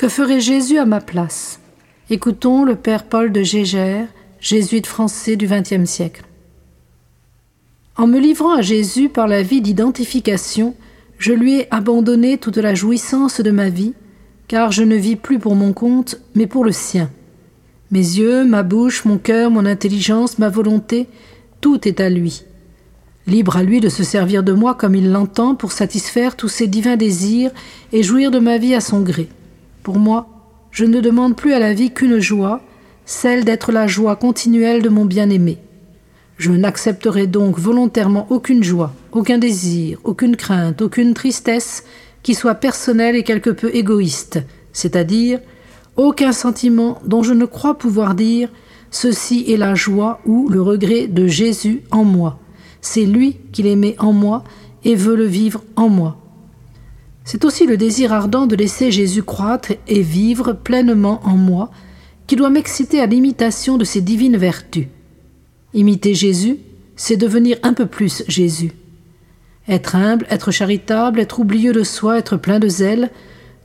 Que ferait Jésus à ma place? Écoutons le Père Paul de Gégère, jésuite français du XXe siècle. En me livrant à Jésus par la vie d'identification, je lui ai abandonné toute la jouissance de ma vie, car je ne vis plus pour mon compte, mais pour le sien. Mes yeux, ma bouche, mon cœur, mon intelligence, ma volonté, tout est à lui. Libre à lui de se servir de moi comme il l'entend pour satisfaire tous ses divins désirs et jouir de ma vie à son gré. Pour moi, je ne demande plus à la vie qu'une joie, celle d'être la joie continuelle de mon bien-aimé. Je n'accepterai donc volontairement aucune joie, aucun désir, aucune crainte, aucune tristesse qui soit personnelle et quelque peu égoïste, c'est-à-dire aucun sentiment dont je ne crois pouvoir dire ceci est la joie ou le regret de Jésus en moi. C'est lui qui l'aimait en moi et veut le vivre en moi. C'est aussi le désir ardent de laisser Jésus croître et vivre pleinement en moi qui doit m'exciter à l'imitation de ses divines vertus. Imiter Jésus, c'est devenir un peu plus Jésus. Être humble, être charitable, être oublieux de soi, être plein de zèle,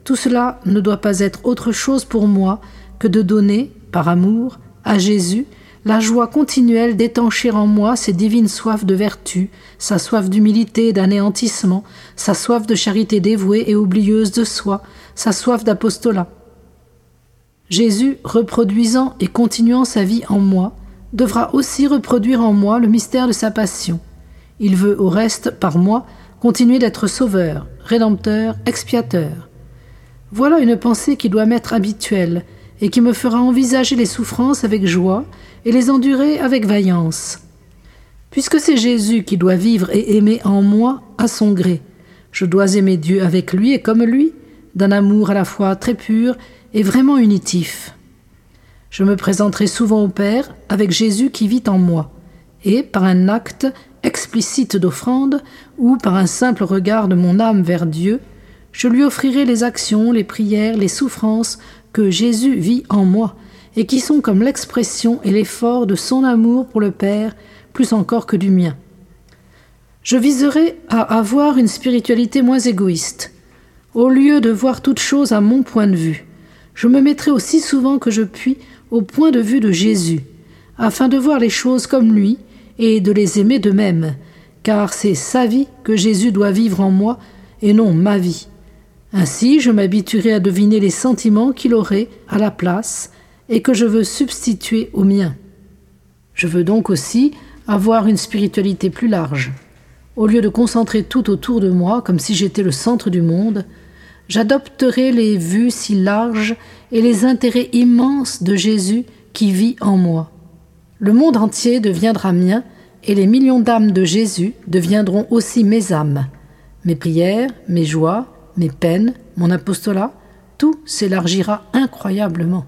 tout cela ne doit pas être autre chose pour moi que de donner, par amour, à Jésus la joie continuelle d'étancher en moi ses divines soifs de vertu, sa soif d'humilité et d'anéantissement, sa soif de charité dévouée et oublieuse de soi, sa soif d'apostolat. Jésus, reproduisant et continuant sa vie en moi, devra aussi reproduire en moi le mystère de sa passion. Il veut au reste, par moi, continuer d'être sauveur, rédempteur, expiateur. Voilà une pensée qui doit m'être habituelle et qui me fera envisager les souffrances avec joie et les endurer avec vaillance. Puisque c'est Jésus qui doit vivre et aimer en moi à son gré, je dois aimer Dieu avec lui et comme lui, d'un amour à la fois très pur et vraiment unitif. Je me présenterai souvent au Père avec Jésus qui vit en moi, et par un acte explicite d'offrande ou par un simple regard de mon âme vers Dieu, je lui offrirai les actions, les prières, les souffrances que Jésus vit en moi, et qui sont comme l'expression et l'effort de son amour pour le Père, plus encore que du mien. Je viserai à avoir une spiritualité moins égoïste. Au lieu de voir toute chose à mon point de vue, je me mettrai aussi souvent que je puis au point de vue de Jésus, afin de voir les choses comme lui et de les aimer de même, car c'est sa vie que Jésus doit vivre en moi et non ma vie. Ainsi, je m'habituerai à deviner les sentiments qu'il aurait à la place et que je veux substituer aux miens. Je veux donc aussi avoir une spiritualité plus large. Au lieu de concentrer tout autour de moi comme si j'étais le centre du monde, j'adopterai les vues si larges et les intérêts immenses de Jésus qui vit en moi. Le monde entier deviendra mien et les millions d'âmes de Jésus deviendront aussi mes âmes. Mes prières, mes joies, mes peines, mon apostolat, tout s'élargira incroyablement.